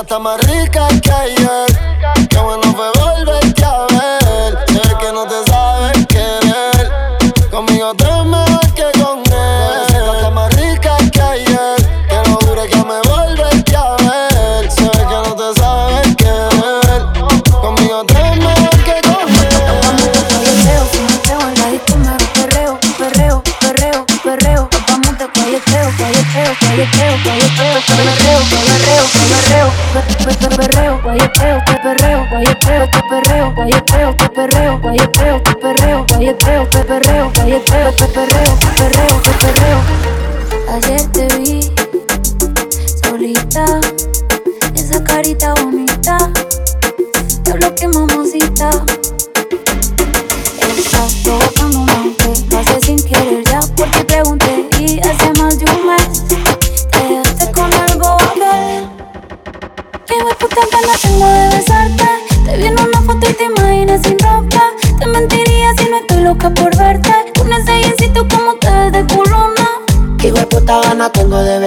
está más rica que ayer. Perreo, guayeteo, te perreo, guayeteo, te perreo, guayeteo, te perreo, te perreo, te perreo. Ayer te vi solita, esa carita bonita,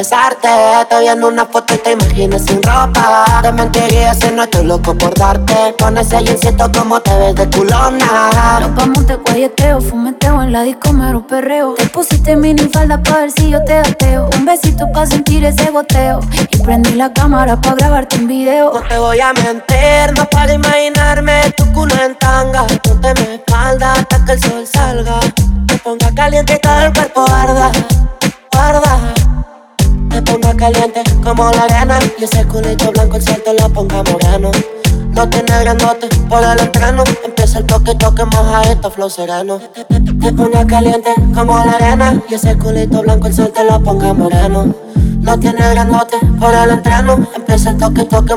besarte. Te viendo una foto y te imaginas sin ropa. Te mentiría si no estoy loco por darte. Con ese jeansito como te ves de culona. Nos vamos de guayeteo, fumeteo en la disco, mero perreo. Te pusiste mini falda pa' ver si yo te ateo. Un besito pa' sentir ese goteo. Y prendí la cámara pa' grabarte un video. No te voy a mentir, no para imaginarme tu culo en tanga. Ponte mi espalda hasta que el sol salga. Te ponga caliente y todo el cuerpo arda guarda. Te ponga caliente como la arena. Y ese culito blanco el cielo te lo ponga moreno. No tiene grandote por el entreno. Empieza el toque, toque, moja esto, flow sereno. Te ponga caliente como la arena. Y ese culito blanco el sol te lo ponga moreno. No tiene grandote por el entreno. Empieza el toque, toque,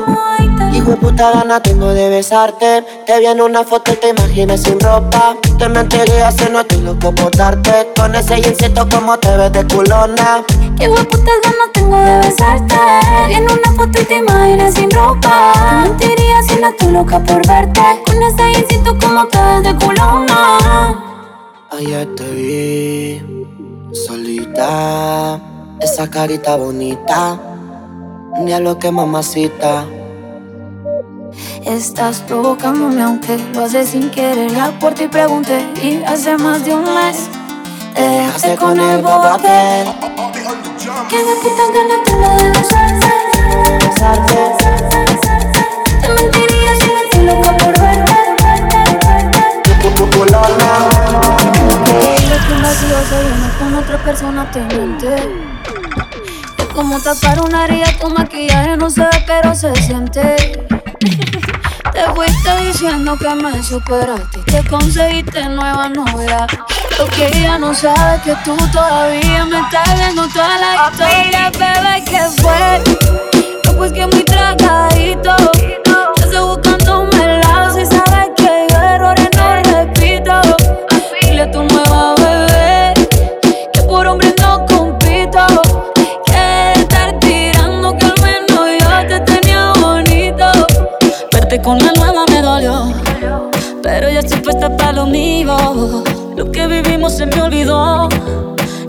Hijo de puta gana tengo de besarte. Te vi en una foto y te imaginas sin ropa. Te mentiría si no estoy loco por darte. Con ese jeansito como te ves de culona. Qué puta ganas tengo de besarte. Vi en una foto y te imaginas sin ropa. Te mentiría si no estoy loca por verte. Con ese jeansito como te ves de culona. Ayer te vi solita esa carita bonita, ni a lo que mamacita. Estás provocándome aunque lo haces sin querer. La por ti pregunté y hace más de un mes te dejaste con el bobo aquel. Que de puta gana te lo de besarte. Te mentiría si no estoy loca por verte. Que un vacío se viene con otra persona te miente como tapar una herida, tu maquillaje no se ve, pero se siente. Te fuiste diciendo que me superaste te conseguiste nueva novia. Lo que ella no sabe que tú todavía me estás viendo toda la historia, bebé, que fue. Pues que muy tragadito. Yo estoy buscando lo que vivimos se me olvidó.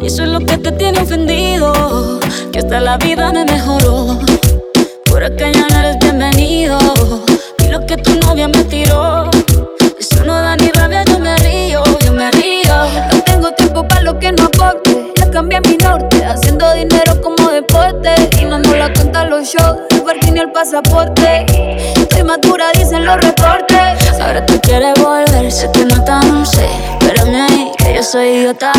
Y eso es lo que te tiene ofendido. Que hasta la vida me mejoró. Por acá ya no eres bienvenido. Y lo que tu novia me tiró. Eso no da ni rabia, yo me río, yo me río. No tengo tiempo para lo que no aporte yo cambié mi norte, haciendo dinero como deporte. Y no nos la cuentan los shows, el parking y el pasaporte. Estoy madura, dicen los reportes. Ahora tú quieres volver, sé que no tan sé. Espérame ahí, que yo soy idiota.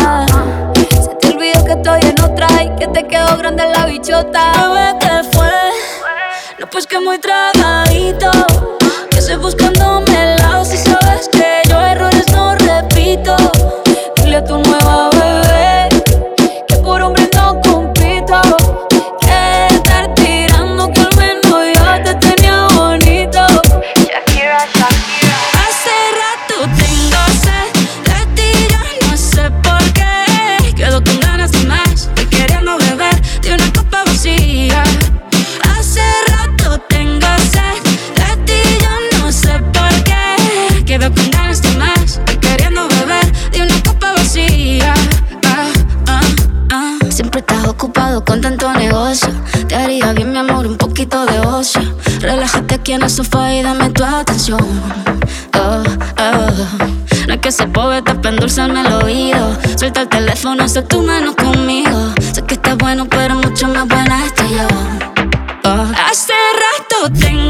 Se te olvidó que estoy en otra y que te quedó grande la bichota. Bebé, ¿qué fue? No, pues que muy tragadito. Que estoy buscándome el lado si sabes que yo errores no repito. Dile a tu nueva con tanto negocio. Te haría bien, mi amor, un poquito de ocio. Relájate aquí en el sofá y dame tu atención. Oh, oh. No es que se poeta para endulzarme el oído. Suelta el teléfono, sé tu mano conmigo. Sé que estás bueno, pero mucho más buena estoy yo. Oh. Hace rato tengo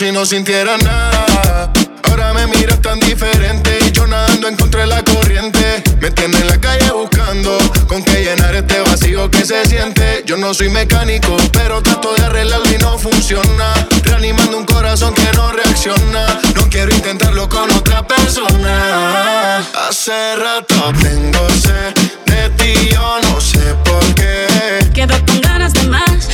si no sintiera nada. Ahora me miras tan diferente y yo nadando en contra de la corriente. Me tienes en la calle buscando con qué llenar este vacío que se siente. Yo no soy mecánico, pero trato de arreglarlo y no funciona. Reanimando un corazón que no reacciona. No quiero intentarlo con otra persona. Hace rato tengo sed de ti, yo no sé por qué. Quedo con ganas de más,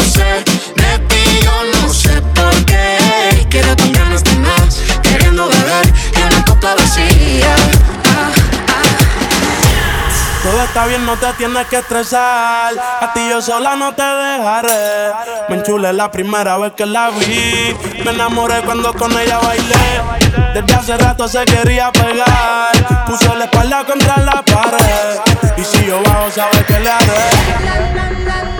sed de ti, yo no sé por qué. Quedo con ganas de más, queriendo beber de una copa vacía. Todo está bien, no te tienes que estresar. A ti yo sola no te dejaré. Me enchulé la primera vez que la vi. Me enamoré cuando con ella bailé. Desde hace rato se quería pegar. Puso la espalda contra la pared. Y si yo bajo, sabes que le haré.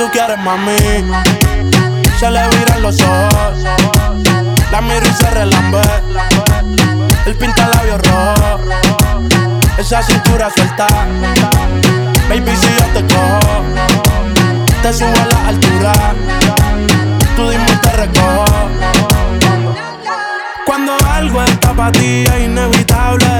Tú quieres mami. Se le viran los ojos. La miro y se relambe. El pinta labios rojo. Esa cintura suelta. Baby, si yo te cojo, te subo a la altura. Tú dime te recojo. Cuando algo está para ti es inevitable,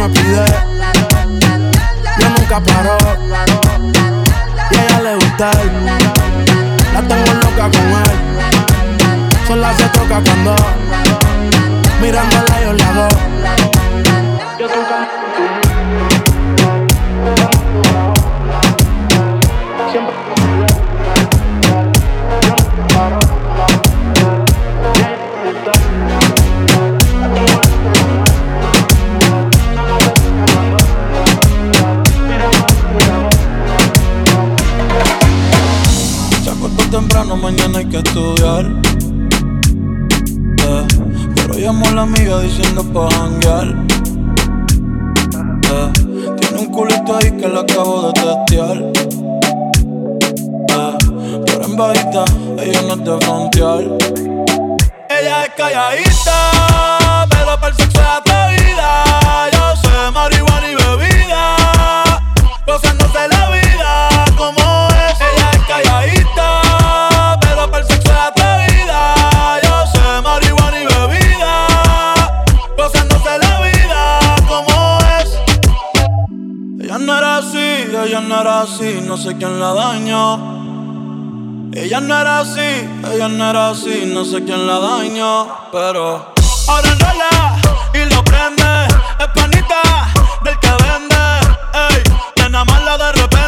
me pide. Yo nunca paro. Y a ella le gusta él. La tengo loca con él. Sola se toca cuando mirándola yo la hago. Yo tú que estudiar. Eh, Pero llamo a la amiga diciendo pa' janguear. Eh, tiene un culito ahí que la acabo de testear. Eh, pero en bajita, ella no es de frontear. Ella es calladita, pero para el sexo es atrevida. Yo sé marihuana y bebida, gozándose la vida como es. Ella es calladita, ella no era así, no sé quién la dañó. Ella no era así, ella no era así, no sé quién la dañó, pero ahora enrola y lo prende, es panita del que vende, ey, nena mala de repente,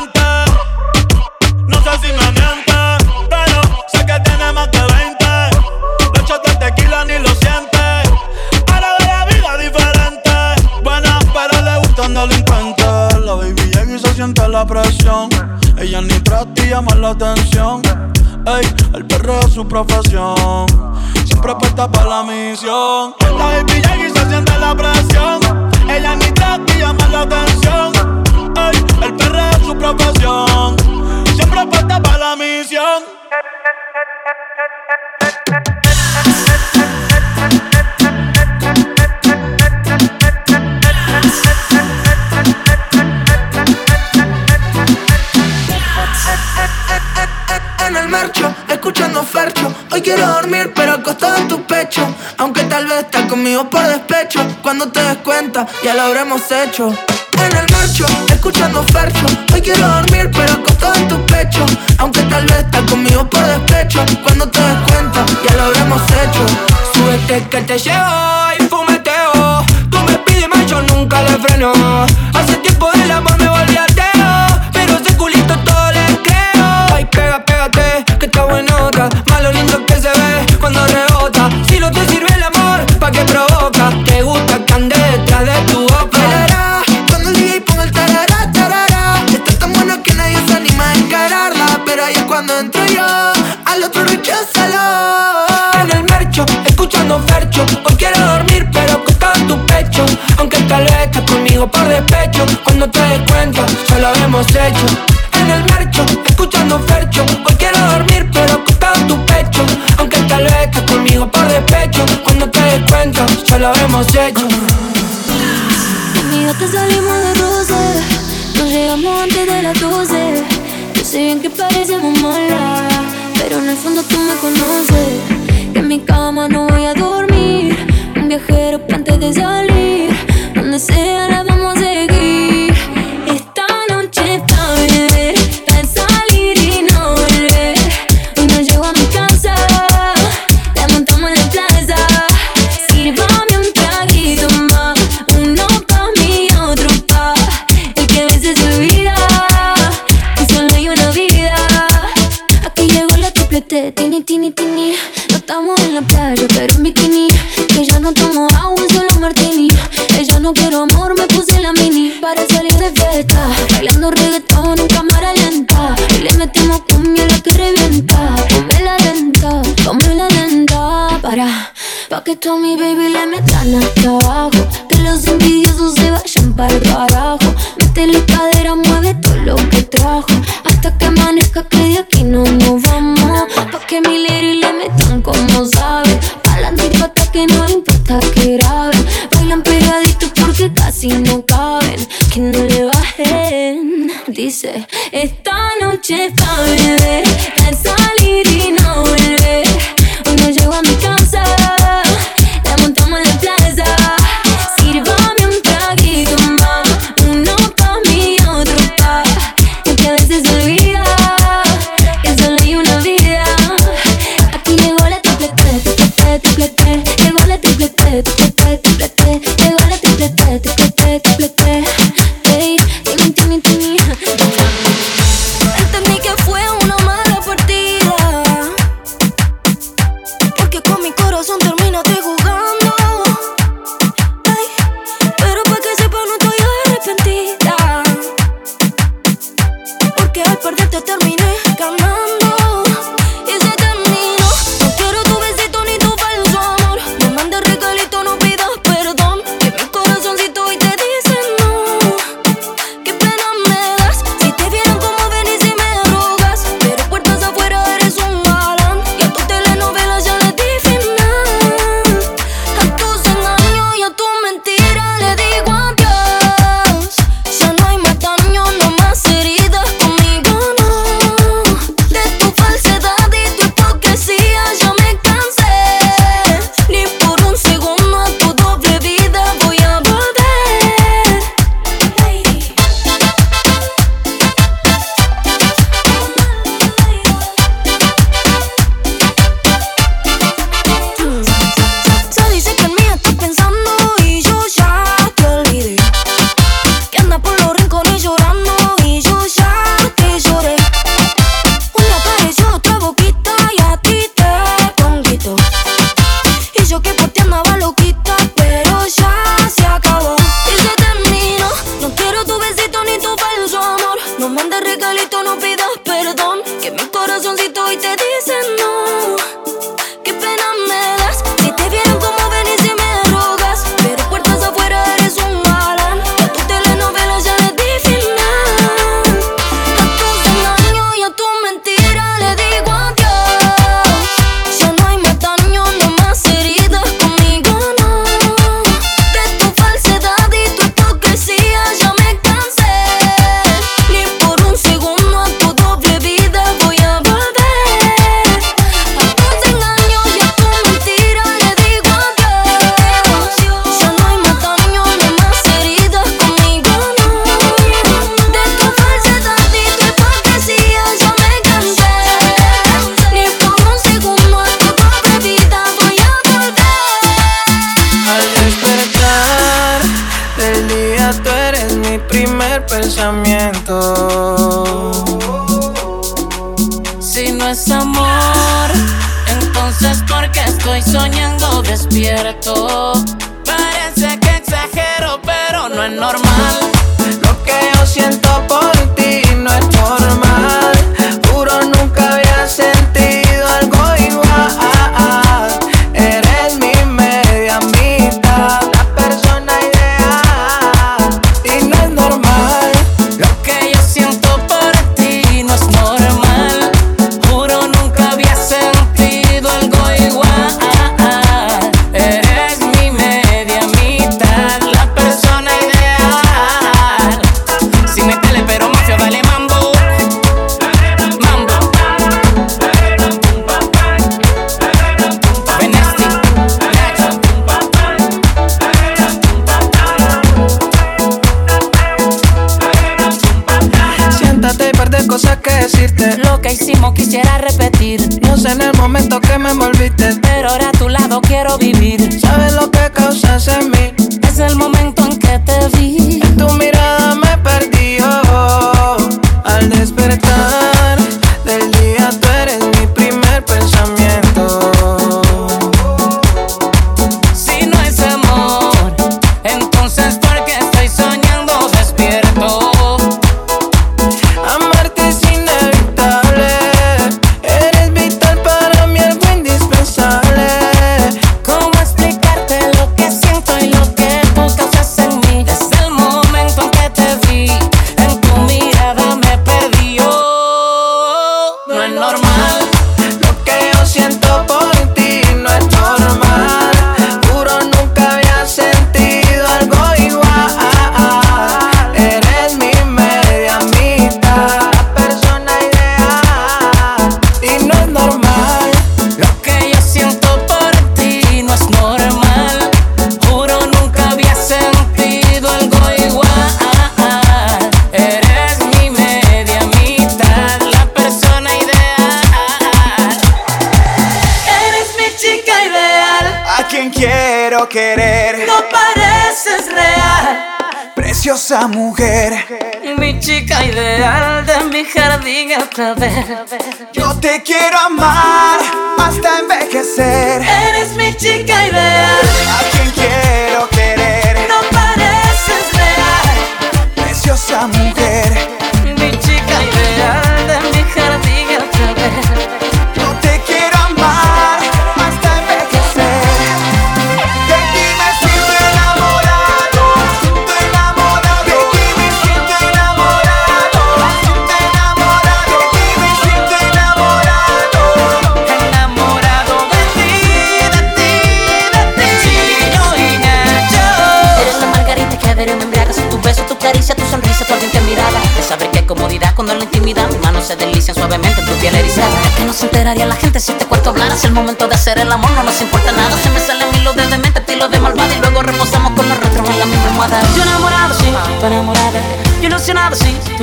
llama la atención. Ey, el perro es su profesión. Siempre apuesta para la misión. La baby y se siente la presión. Ella ni y llama la atención. Ey, el perro es su profesión. Siempre apuesta para la misión. Hoy quiero dormir, pero acostado en tu pecho. Aunque tal vez estás conmigo por despecho. Cuando te des cuenta, ya lo habremos hecho. En el marcho, escuchando fercho. Hoy quiero dormir, pero acostado en tu pecho. Aunque tal vez estás conmigo por despecho. Cuando te des cuenta, ya lo habremos hecho. Súbete que te llevo y fumeteo. Tú me pides más, yo nunca le freno. Hace tiempo del amor me volví ateo. Pero ese culito todo le creo. Ay, pega, pégate, que está buenota. Amor, ¿pa' qué provoca? Te gusta que ande detrás de tu boca. Bailará, cuando el DJ ponga el tarara, tarara. Está tan bueno que nadie se anima a encararla. Pero ahí es cuando entro yo, al otro recházalo. En el mercho, escuchando fercho. Hoy quiero dormir, pero acostado en tu pecho. Aunque tal vez estás conmigo por despecho. Cuando te des cuenta, ya lo habíamos hecho. En el mercho, escuchando fercho. Hoy quiero dormir, pero acostado en tu pecho. Aunque tal vez estás conmigo por despecho. Ya lo habíamos hecho. Amiga, te salimos de roce. Nos llegamos antes de las 12 Yo sé bien que parecemos malas Pero en el fondo tú me conoces pa' que tú mi baby le metan hasta abajo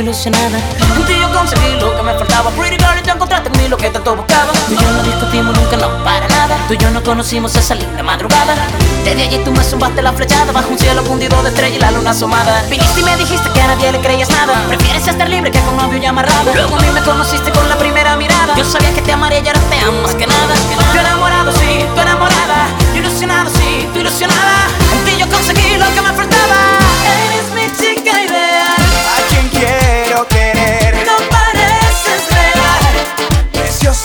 ilusionada. Yo conseguí lo que me faltaba. Pretty girl, y tú encontraste en mí lo que tanto buscaba. Tú y yo no discutimos nunca, no, para nada. Tú y yo no conocimos esa linda madrugada. Desde allí tú me zumbaste la flechada. Bajo un cielo fundido de estrella y la luna asomada. Viniste y me dijiste que a nadie le creías nada. Prefieres estar libre que con novio y amarrado. Luego a mí me conociste con la primera mirada. Yo sabía que te amaría y ahora te amo más que nada. Yo enamorado, sí, tú enamorada. Yo ilusionado, sí, tú ilusionada.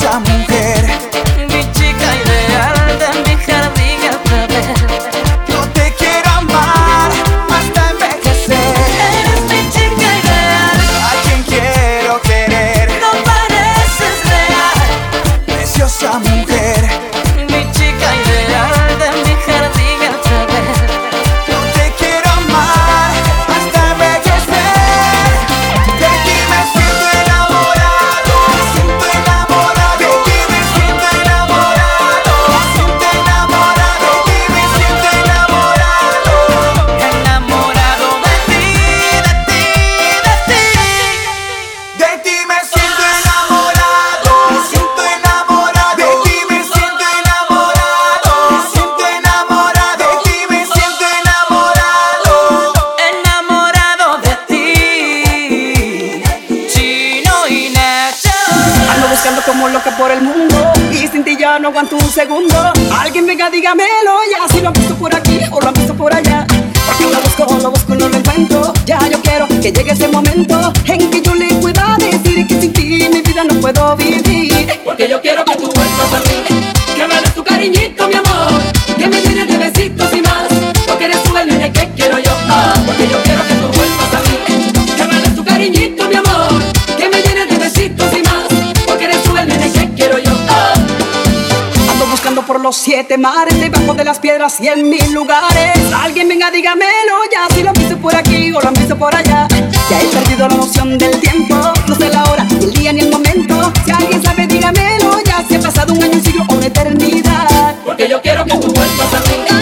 hermosa mujer. Mi chica ideal de mi jardín otra vez. Yo te quiero amar hasta envejecer. Eres mi chica ideal. A quien quiero querer. No pareces real. Preciosa mujer. segundo. Alguien venga, dígamelo ya. Si lo han visto por aquí o lo han visto por allá. Porque lo busco, lo busco y no lo encuentro. Ya yo quiero que llegue ese momento en que yo le pueda decir que sin ti mi vida no puedo vivir. siete mares, debajo de las piedras y en mil lugares. Alguien venga, dígamelo ya, si lo han visto por aquí o lo han visto por allá. Ya he perdido la noción del tiempo, no sé la hora, ni el día ni el momento. Si alguien sabe, dígamelo ya, si ha pasado un año, un siglo o una eternidad. Porque yo quiero que tú vuelvas a mí.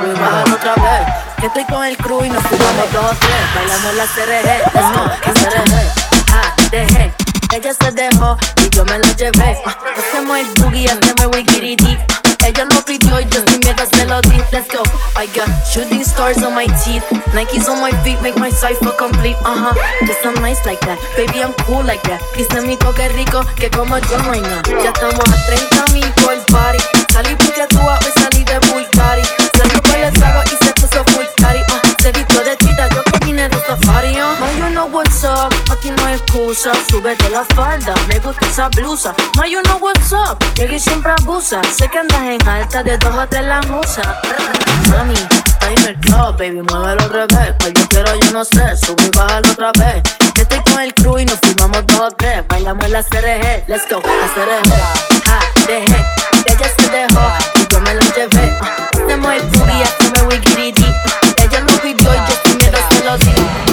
No subir bajar otra vez. Que estoy con el crew y nos fumamos dos tres. Bailando la CRG, go, que CRG. Ah, dejé, ella se dejó y yo me lo llevé. Hacemos el boogie, hacemos wikiriti. Ella lo pidió y yo sin miedo se lo di. Let's go. I got shooting stars on my teeth. Nikes on my feet make my cipher complete. Uh huh. Just I'm nice like that. Baby, I'm cool like that. Dice mi toque rico que como yo no hay nada. Ya estamos a 30 mil por party. Salí porque tú no hay excusa. Súbete la falda, me gusta esa blusa. Ma you know what's up, llegué siempre abusa. Sé que andas en alta de dos tres la musa. Mami, está el club, baby, muévelo al revés. Pues yo quiero, yo no sé, sube y bájalo otra vez. Que estoy con el crew y nos firmamos dos o tres. Bailamos la CRG, let's go, la CRG. Ja, dejé, ella se dejó y yo me lo llevé. Hacemos el booty, hacemos wikiriti. Ella lo pidió y yo sin miedo se lo di.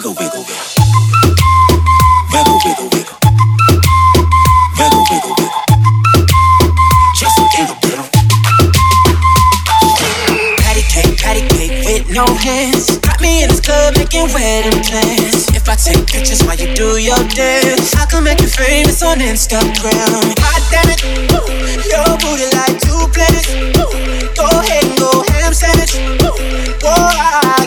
Wiggle wiggle. Wiggle wiggle wiggle. Wiggle wiggle wiggle. Just a little bit. Patty cake, patty cake with no hands. Got me in this club making wedding plans. If I take pictures while you do your dance, I can make you famous on Instagram. Hot damn it, ooh, your booty like two planets. Ooh, go ahead and go ham sandwich. Ooh, boy, I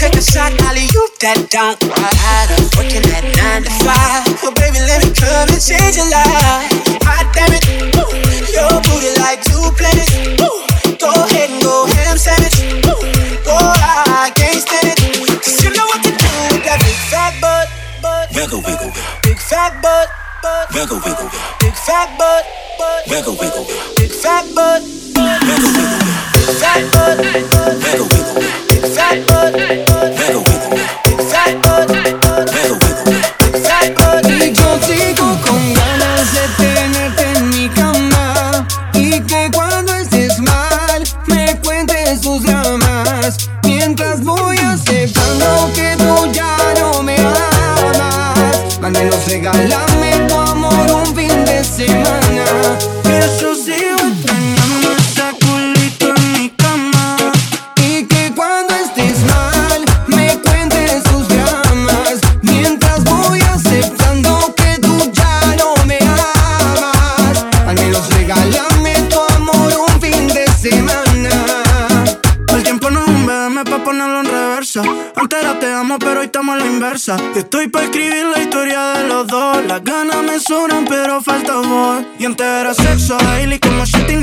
take a shot, Ollie, you that don't. Tired of working at nine to five. Oh, baby, let me come and change your life. Hot damn it, ooh, your booty like two planets. Ooh, go ahead and go ham sandwich. Ooh, boy, I can't stand it. Cause you know what to do with that big fat butt. butt. Wiggle, wiggle, wiggle. Big fat butt. butt. Wiggle, wiggle, wiggle. Big fat butt. butt. Wiggle, wiggle, wiggle. Big fat butt. Wiggle, wiggle, wiggle. Big fat butt. Wiggle, wiggle, wiggle. Big fat butt. amor y entera sexo, Hailey como Shetty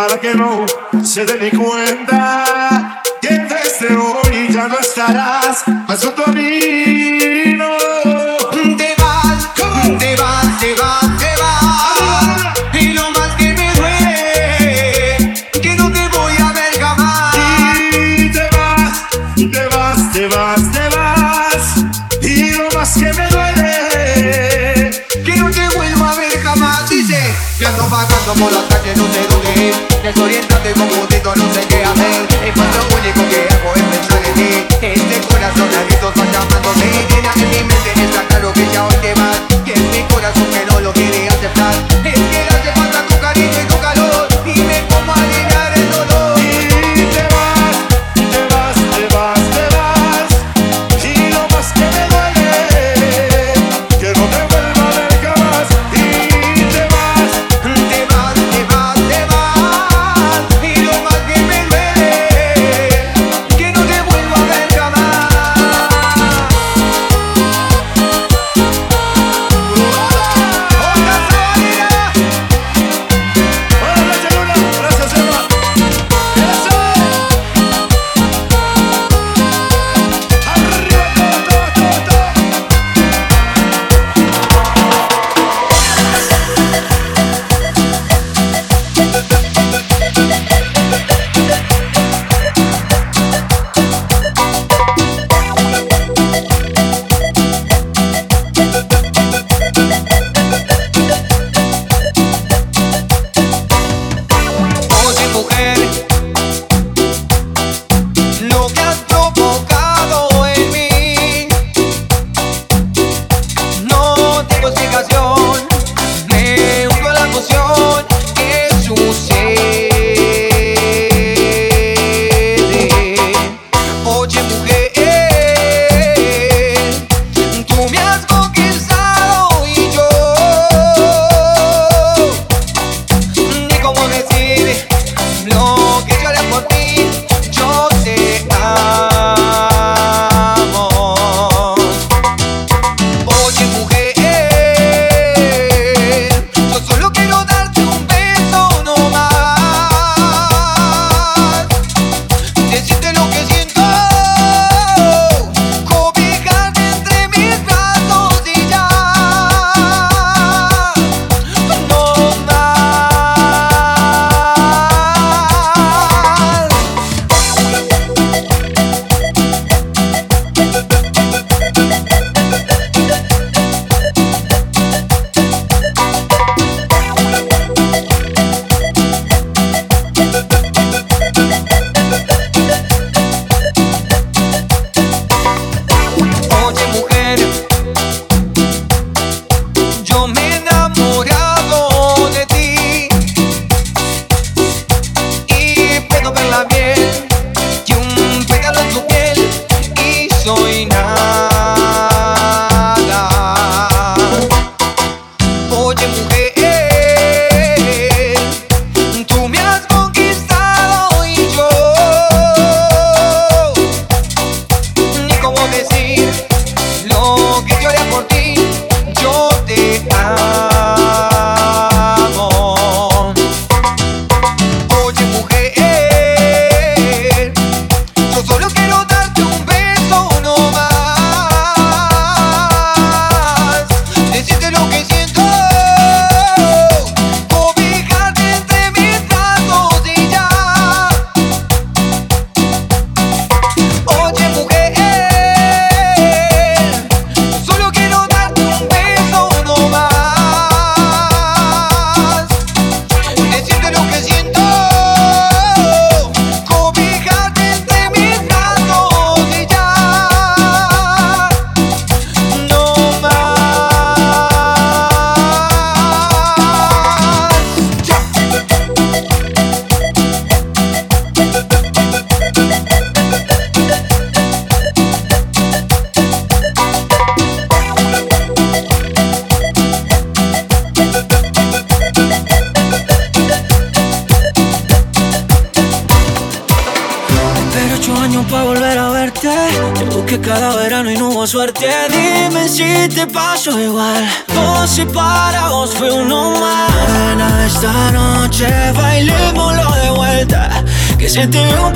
para que no se delicue. desorientado y confundido.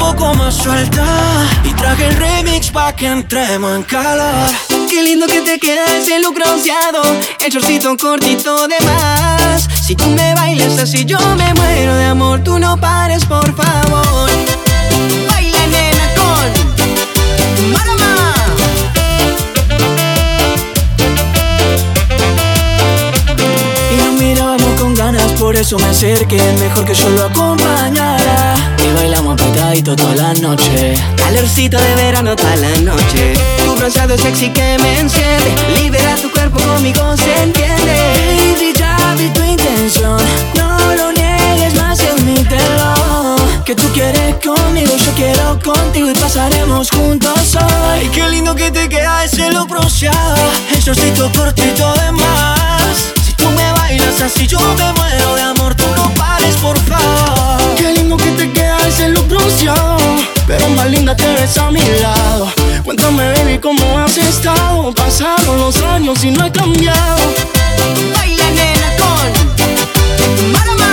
Poco más suelta. Y traje el remix pa' que entremos en calor. Qué lindo que te queda ese look bronceado El shortcito cortito de más Si tú me bailas así yo me muero de amor Tú no pares por favor Baila nena con Marama Y nos mirábamos con ganas, por eso me acerqué. Mejor que yo lo acompañara. Pegadito toda la noche. Calorcito de verano toda la noche Tu bronceado sexy que me enciende Libera tu cuerpo conmigo se entiende Baby, ya vi tu intención. No lo niegues más, admítelo. Que tú quieres conmigo, yo quiero contigo y pasaremos juntos hoy. Ay, qué lindo que te queda ese look bronceado El shortcito cortito de más. Si tú me bailas así, yo me muero de amor. Tú no Qué lindo que te queda ese look bronceado Pero más linda te ves a mi lado. Cuéntame baby cómo has estado Pasaron los años y no he cambiado. Baila nena con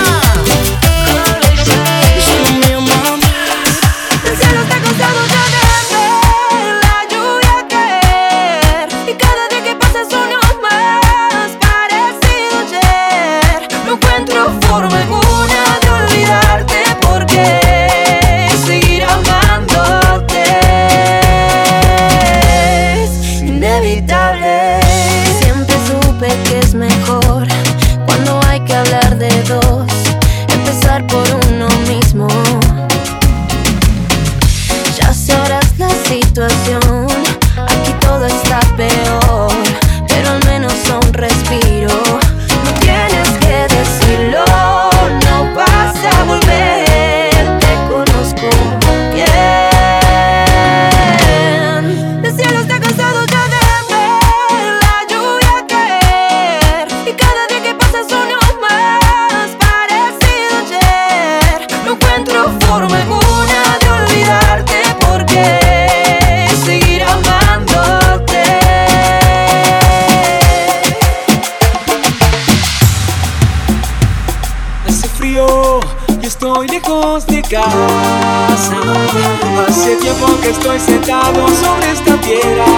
Hace tiempo que estoy sentado sobre esta piedra.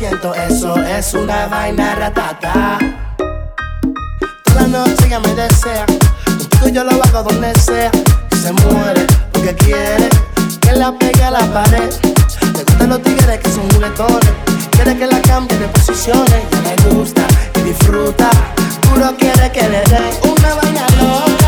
Siento eso, es una vaina ratata. Toda la noche ella me desea. Contigo yo lo hago donde sea. Y se muere porque quiere que la pegue a la pared. Le gustan los tigres que son juguetones. Quiere que la cambie de posiciones. Y le gusta y disfruta. Puro quiere que le dé una vaina loca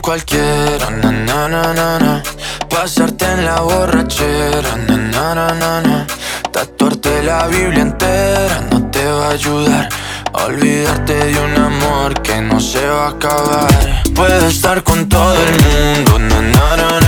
cualquiera, na na na na na. Pasarte en la borrachera, na na na na na. Tatuarte la Biblia entera no te va a ayudar. Olvidarte de un amor que no se va a acabar. Puedo estar con todo el mundo, na na na na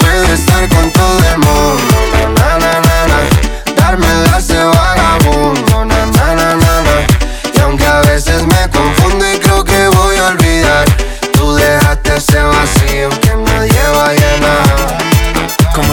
Puedes estar con todo el mundo, na na na na. Darme las de vagabundo, na na na na. Y aunque a veces me confundo y creo que voy a olvidar, tú dejaste ese vacío que nadie va a llenar.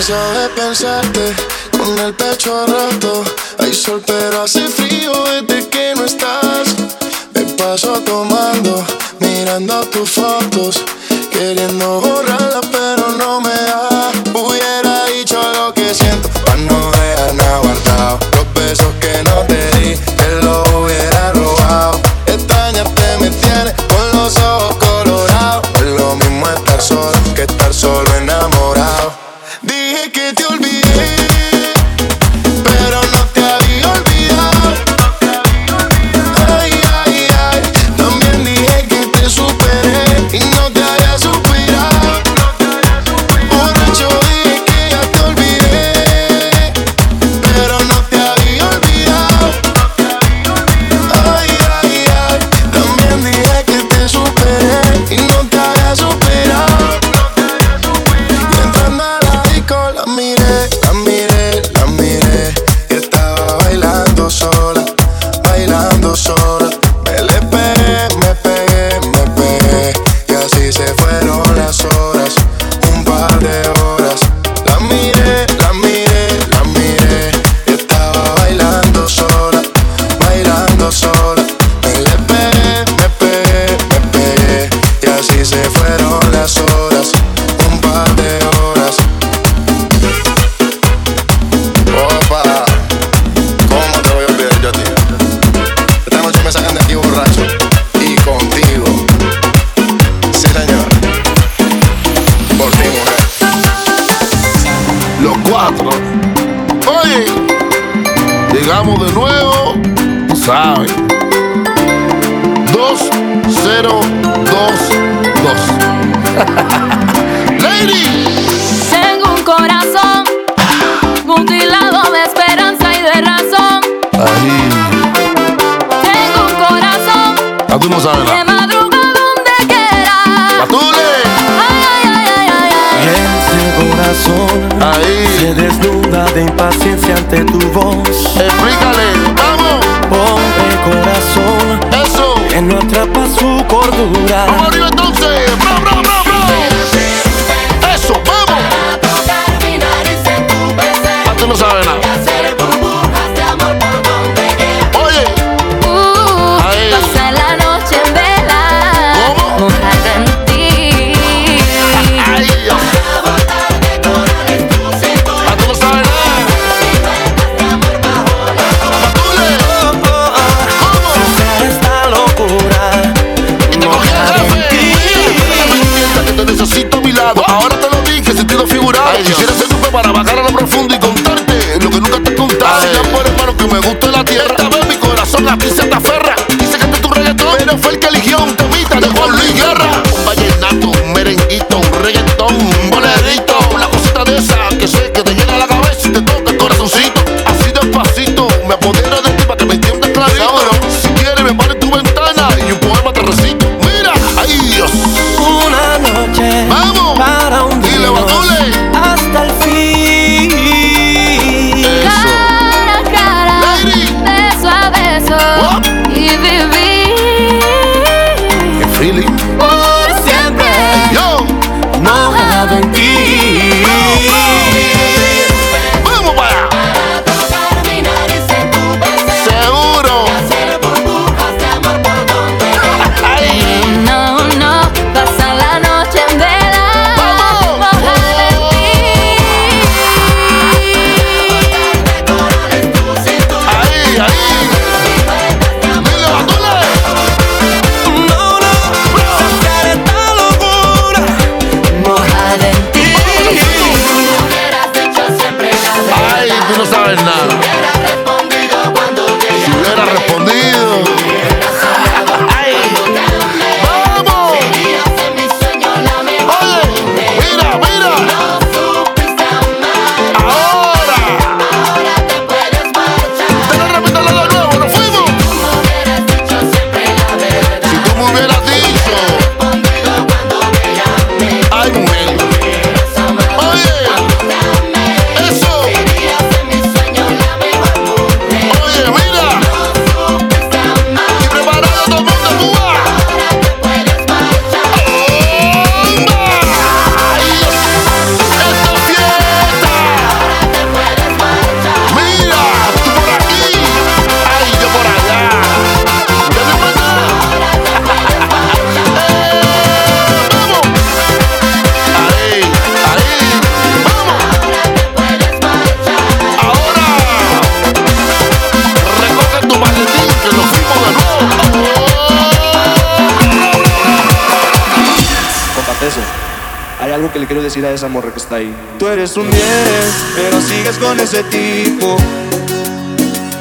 cansado de pensarte con el pecho roto. Hay sol, pero hace frío desde que no estás. Me paso tomando, mirando tus fotos, queriendo borrarlas, pero no me da. Hubiera dicho lo que siento, para no dejar nada guardado. Los besos que no te di, te los Corazón se desnuda de impaciencia ante tu voz. Explícale, vamos. Pobre corazón, eso que no atrapa su cordura. Vamos arriba entonces. Bra, bra, bra. Que me gusta la tierra. Decir a esa morra que está ahí. Tú eres un 10, pero sigues con ese tipo.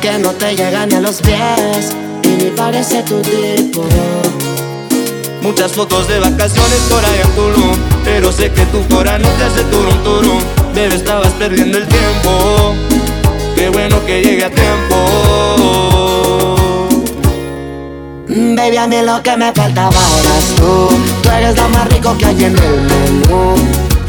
Que no te llega ni a los pies y ni parece tu tipo. Muchas fotos de vacaciones por ahí en Tulum Pero sé que tu corazón no te hace turum turum Bebé, estabas perdiendo el tiempo Qué bueno que llegue a tiempo Baby, a mí lo que me faltaba eras tú. Tú eres lo más rico que hay en el menú.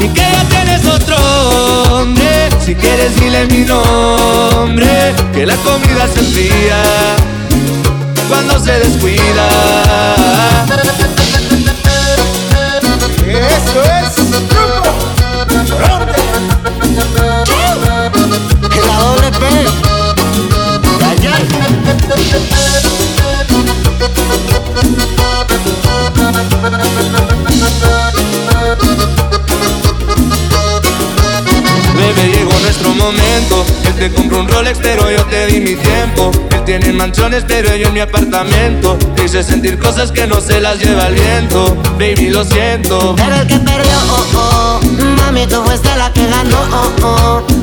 Y que ya tienes otro hombre Si quieres dile mi nombre Que la comida se enfría Cuando se descuida Eso es Grupo Norte. La doble P. te compró un Rolex, pero yo te di mi tiempo. Él tiene mansiones, pero yo en mi apartamento. Te hice sentir cosas que no se las lleva el viento. Baby, lo siento. Pero el que perdió, oh, oh. Mami, tú fuiste la que ganó, oh, oh. Tú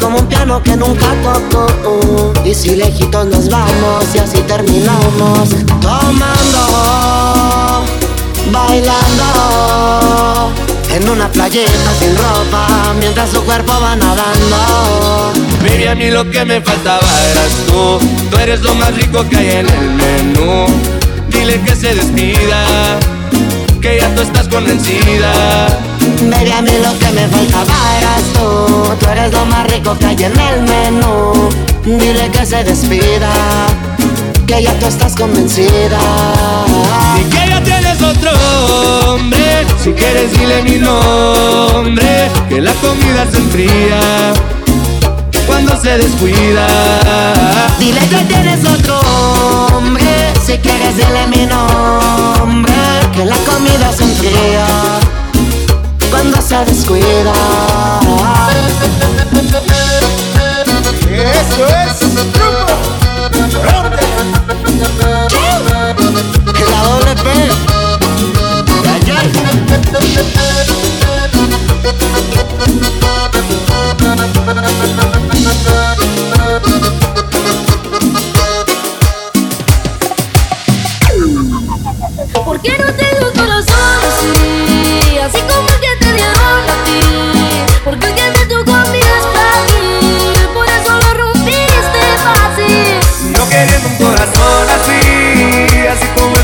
como un piano que nunca tocó. oh. Y si lejitos nos vamos y así terminamos. Tomando, bailando. En una playeta sin ropa, mientras su cuerpo va nadando. Baby, a mí lo que me faltaba eras tú. Tú eres lo más rico que hay en el menú. Dile que se despida, que ya tú estás convencida. Baby, a mí lo que me faltaba eras tú. Tú eres lo más rico que hay en el menú. Dile que se despida, que ya tú estás convencida. Y que ya tienes otro hombre. Si quieres, dile mi nombre. Que la comida se enfría cuando se descuida. Dile que tienes otro hombre. Si quieres, dile mi nombre. Que la comida se enfría cuando se descuida. Eso es. La doble P. ¿Por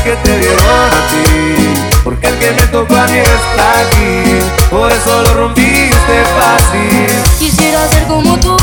que te dieron a ti. Porque el que me tocó a mí es frágil, por eso lo rompiste fácil. Quisiera ser como tú,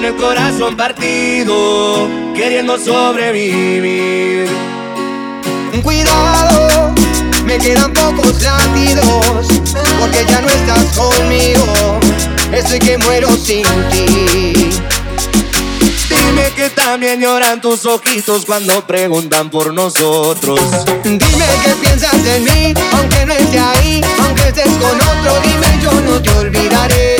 con el corazón partido, queriendo sobrevivir. Cuidado, me quedan pocos latidos, porque ya no estás conmigo, estoy que muero sin ti. Dime que también lloran tus ojitos cuando preguntan por nosotros. Dime que piensas en mí, aunque no esté ahí, aunque estés con otro, dime yo no te olvidaré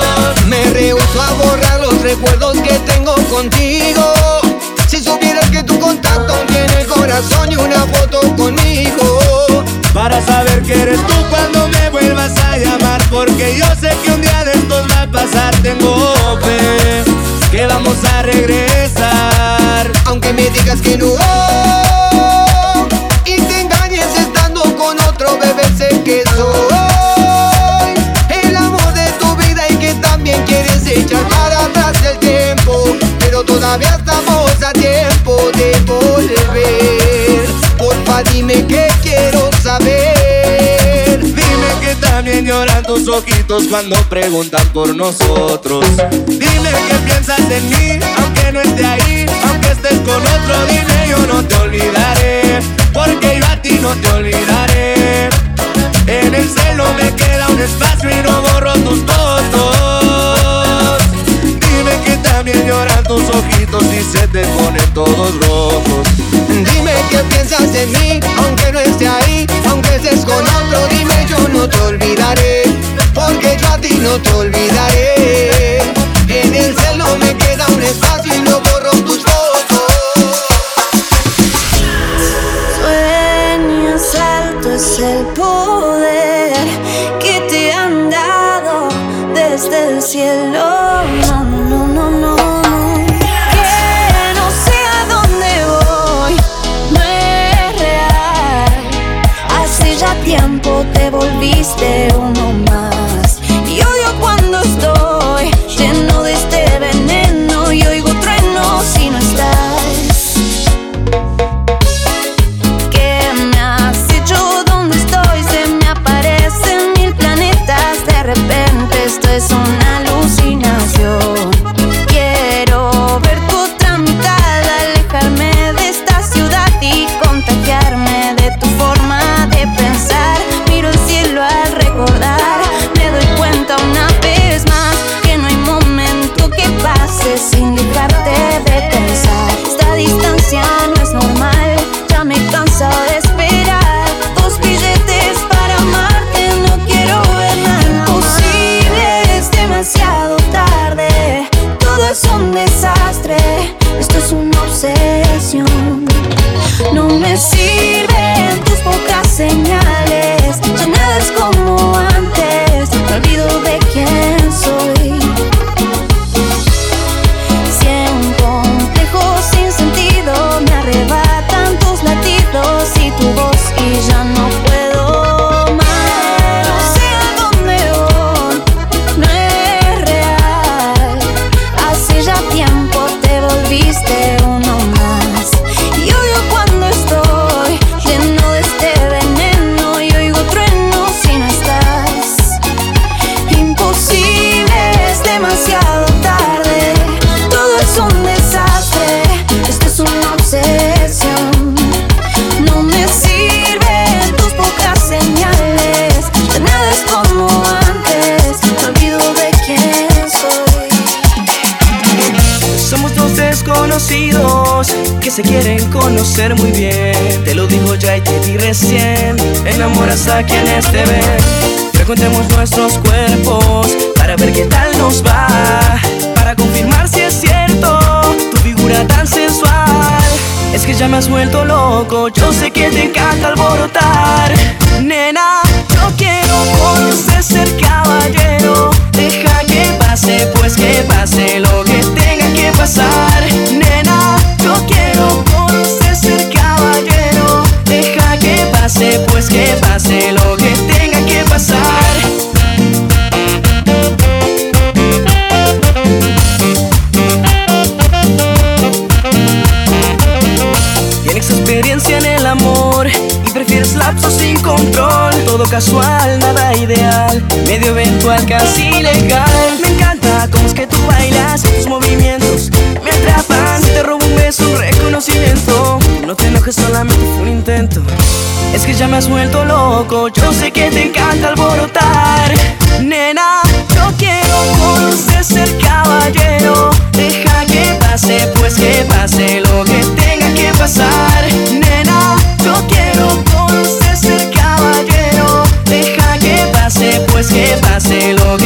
Me rehuso a borrar los recuerdos que tengo contigo. Si supieras que tu contacto tiene el corazón y una foto conmigo. Para saber que eres tú cuando me vuelvas a llamar Porque yo sé que un día de estos va a pasar Tengo fe que vamos a regresar Aunque me digas que no Y te engañes estando con otro bebé Sé que soy todavía estamos a tiempo de volver Porfa dime que quiero saber. Dime que también lloran tus ojitos cuando preguntan por nosotros. Dime que piensas en mí, aunque no esté ahí Aunque estés con otro, dime yo no te olvidaré Porque yo a ti no te olvidaré. En el celo me queda un espacio y no borro tus fotos también lloran tus ojitos y se te ponen todos rojos Dime que piensas en mí, aunque no esté ahí, aunque estés con otro, dime yo no te olvidaré, porque yo a ti no te olvidaré. Se quieren conocer muy bien. Te lo digo ya y te di recién. Enamoras a quienes te ven. Frecuentemos nuestros cuerpos para ver qué tal nos va. Para confirmar si es cierto tu figura tan sensual. Es que ya me has vuelto loco. Yo sé que te encanta alborotar. Nena, no quiero por ser caballero. Deja que pase, pues que pase lo que que Nena, yo quiero conocer ser caballero. Deja que pase, pues que pase lo que tenga que pasar. Tienes experiencia en el amor y prefieres lapsos sin control. Todo casual, nada ideal, medio eventual casi ilegal Me cómo es que tú bailas tus movimientos Me atrapan, te robo un beso, un reconocimiento No te enojes, solamente fue un intento. Es que ya me has vuelto loco Yo sé que te encanta alborotar. Nena, yo quiero con usted ser caballero. Deja que pase, pues que pase lo que tenga que pasar. Nena, yo quiero con usted ser caballero. Deja que pase, pues que pase lo que